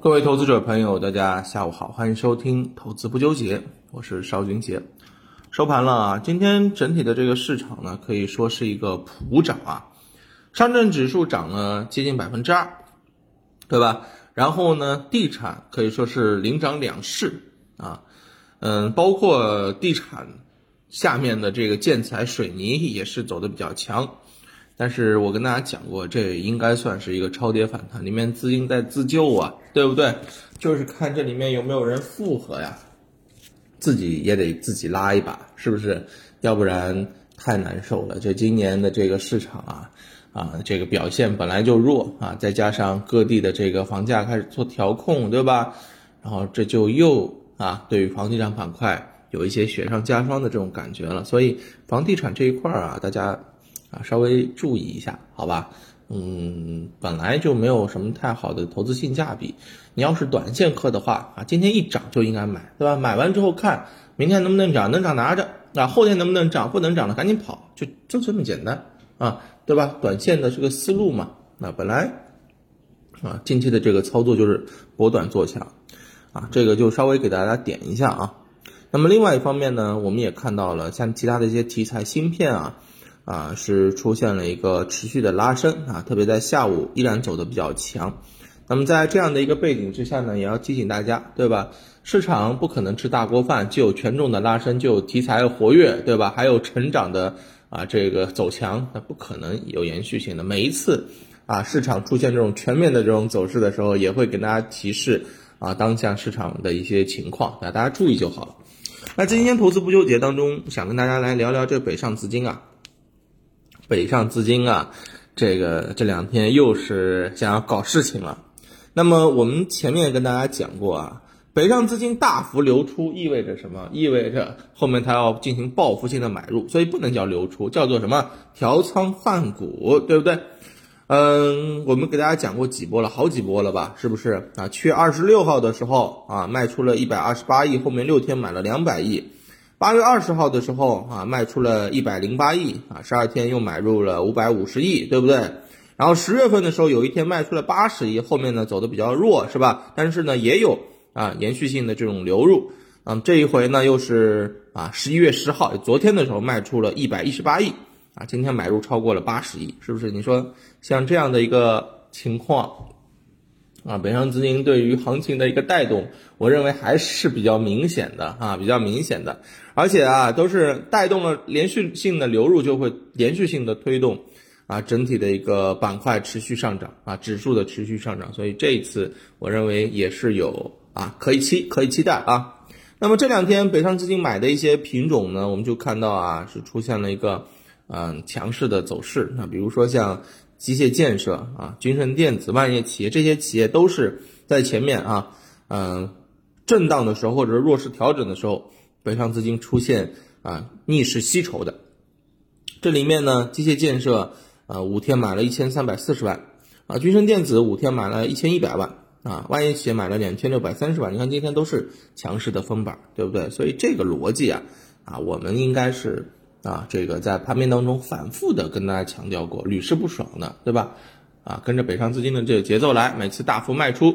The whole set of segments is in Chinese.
各位投资者朋友，大家下午好，欢迎收听投资不纠结，我是邵军杰。收盘了啊，今天整体的这个市场呢，可以说是一个普涨啊，上证指数涨了接近百分之二，对吧？然后呢，地产可以说是领涨两市啊，嗯，包括地产下面的这个建材、水泥也是走的比较强。但是我跟大家讲过，这应该算是一个超跌反弹，里面资金在自救啊，对不对？就是看这里面有没有人复合呀，自己也得自己拉一把，是不是？要不然太难受了。这今年的这个市场啊，啊，这个表现本来就弱啊，再加上各地的这个房价开始做调控，对吧？然后这就又啊，对于房地产板块有一些雪上加霜的这种感觉了。所以房地产这一块啊，大家。啊，稍微注意一下，好吧？嗯，本来就没有什么太好的投资性价比。你要是短线客的话啊，今天一涨就应该买，对吧？买完之后看明天能不能涨，能涨拿着啊，后天能不能涨，不能涨了赶紧跑，就就这么简单啊，对吧？短线的这个思路嘛，那本来啊，近期的这个操作就是博短做强啊，这个就稍微给大家点一下啊。那么另外一方面呢，我们也看到了像其他的一些题材，芯片啊。啊，是出现了一个持续的拉升啊，特别在下午依然走的比较强。那么在这样的一个背景之下呢，也要提醒大家，对吧？市场不可能吃大锅饭，就有权重的拉升，就有题材活跃，对吧？还有成长的啊，这个走强，那不可能有延续性的。每一次啊，市场出现这种全面的这种走势的时候，也会给大家提示啊，当下市场的一些情况，那大家注意就好了。那今天投资不纠结当中，想跟大家来聊聊这北上资金啊。北上资金啊，这个这两天又是想要搞事情了。那么我们前面跟大家讲过啊，北上资金大幅流出意味着什么？意味着后面它要进行报复性的买入，所以不能叫流出，叫做什么？调仓换股，对不对？嗯，我们给大家讲过几波了，好几波了吧？是不是啊？七月二十六号的时候啊，卖出了一百二十八亿，后面六天买了两百亿。八月二十号的时候啊，卖出了一百零八亿啊，十二天又买入了五百五十亿，对不对？然后十月份的时候，有一天卖出了八十亿，后面呢走的比较弱，是吧？但是呢也有啊延续性的这种流入，嗯，这一回呢又是啊十一月十号，昨天的时候卖出了一百一十八亿啊，今天买入超过了八十亿，是不是？你说像这样的一个情况？啊，北上资金对于行情的一个带动，我认为还是比较明显的啊，比较明显的，而且啊，都是带动了连续性的流入，就会连续性的推动啊，整体的一个板块持续上涨啊，指数的持续上涨，所以这一次我认为也是有啊，可以期可以期待啊。那么这两天北上资金买的一些品种呢，我们就看到啊，是出现了一个嗯强势的走势，那比如说像。机械建设啊，君盛电子、万业企业这些企业都是在前面啊，嗯，震荡的时候或者弱势调整的时候，北上资金出现啊逆势吸筹的。这里面呢，机械建设啊五天买了一千三百四十万啊，君盛电子五天买了一千一百万啊，万业企业买了两千六百三十万。你看今天都是强势的封板，对不对？所以这个逻辑啊啊，我们应该是。啊，这个在盘面当中反复的跟大家强调过，屡试不爽的，对吧？啊，跟着北上资金的这个节奏来，每次大幅卖出，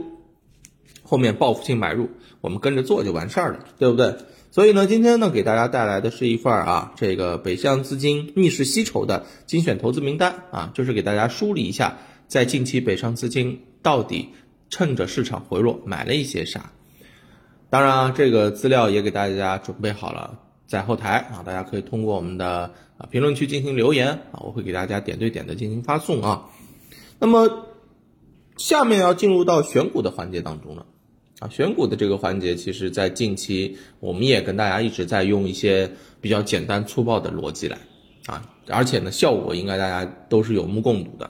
后面报复性买入，我们跟着做就完事儿了，对不对？所以呢，今天呢，给大家带来的是一份啊，这个北向资金逆势吸筹的精选投资名单啊，就是给大家梳理一下，在近期北上资金到底趁着市场回落买了一些啥。当然啊，这个资料也给大家准备好了。在后台啊，大家可以通过我们的啊评论区进行留言啊，我会给大家点对点的进行发送啊。那么下面要进入到选股的环节当中了啊，选股的这个环节，其实在近期我们也跟大家一直在用一些比较简单粗暴的逻辑来啊，而且呢效果应该大家都是有目共睹的。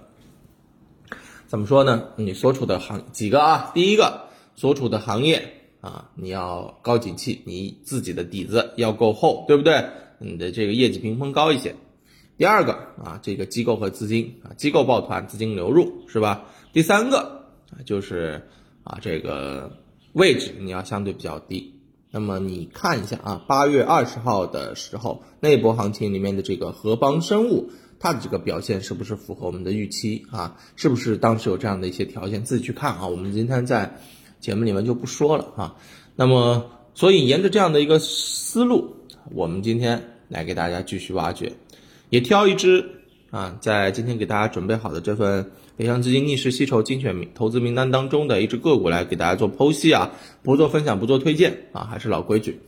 怎么说呢？你所处的行几个啊？第一个所处的行业。啊，你要高景气，你自己的底子要够厚，对不对？你的这个业绩评分高一些。第二个啊，这个机构和资金啊，机构抱团，资金流入是吧？第三个啊，就是啊，这个位置你要相对比较低。那么你看一下啊，八月二十号的时候那波行情里面的这个合邦生物，它的这个表现是不是符合我们的预期啊？是不是当时有这样的一些条件？自己去看啊。我们今天在。节目里面就不说了啊。那么，所以沿着这样的一个思路，我们今天来给大家继续挖掘，也挑一只啊，在今天给大家准备好的这份北向资金逆势吸筹精选投资名单当中的一只个股来给大家做剖析啊，不做分享，不做推荐啊，还是老规矩。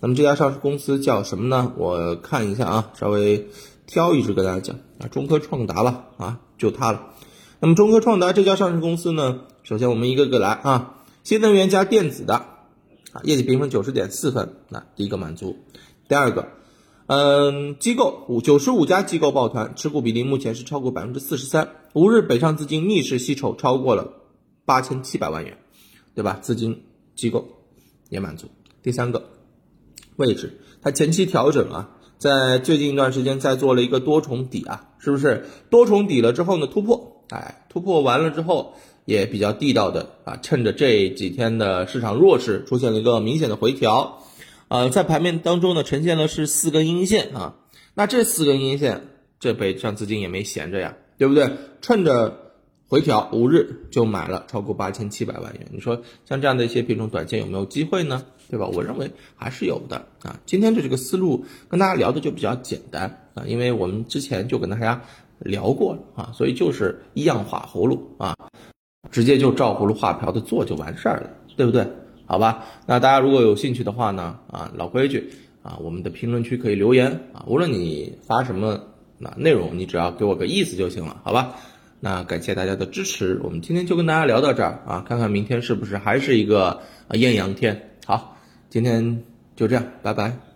那么这家上市公司叫什么呢？我看一下啊，稍微挑一只跟大家讲啊，中科创达吧啊，就它了。那么中科创达这家上市公司呢，首先我们一个个来啊，新能源加电子的啊，业绩评分九十点四分，那第一个满足。第二个，嗯，机构五九十五家机构抱团，持股比例目前是超过百分之四十三。五日北上资金逆势吸筹超过了八千七百万元，对吧？资金机构也满足。第三个。位置，它前期调整啊，在最近一段时间在做了一个多重底啊，是不是多重底了之后呢突破？哎，突破完了之后也比较地道的啊，趁着这几天的市场弱势，出现了一个明显的回调，呃，在盘面当中呢呈现了是四根阴线啊，那这四根阴线，这北上资金也没闲着呀，对不对？趁着。回调五日就买了超过八千七百万元，你说像这样的一些品种短线有没有机会呢？对吧？我认为还是有的啊。今天的这个思路跟大家聊的就比较简单啊，因为我们之前就跟大家聊过了啊，所以就是一样画葫芦啊，直接就照葫芦画瓢的做就完事儿了，对不对？好吧，那大家如果有兴趣的话呢，啊，老规矩啊，我们的评论区可以留言啊，无论你发什么那内容，你只要给我个意思就行了，好吧？那感谢大家的支持，我们今天就跟大家聊到这儿啊，看看明天是不是还是一个艳阳天。好，今天就这样，拜拜。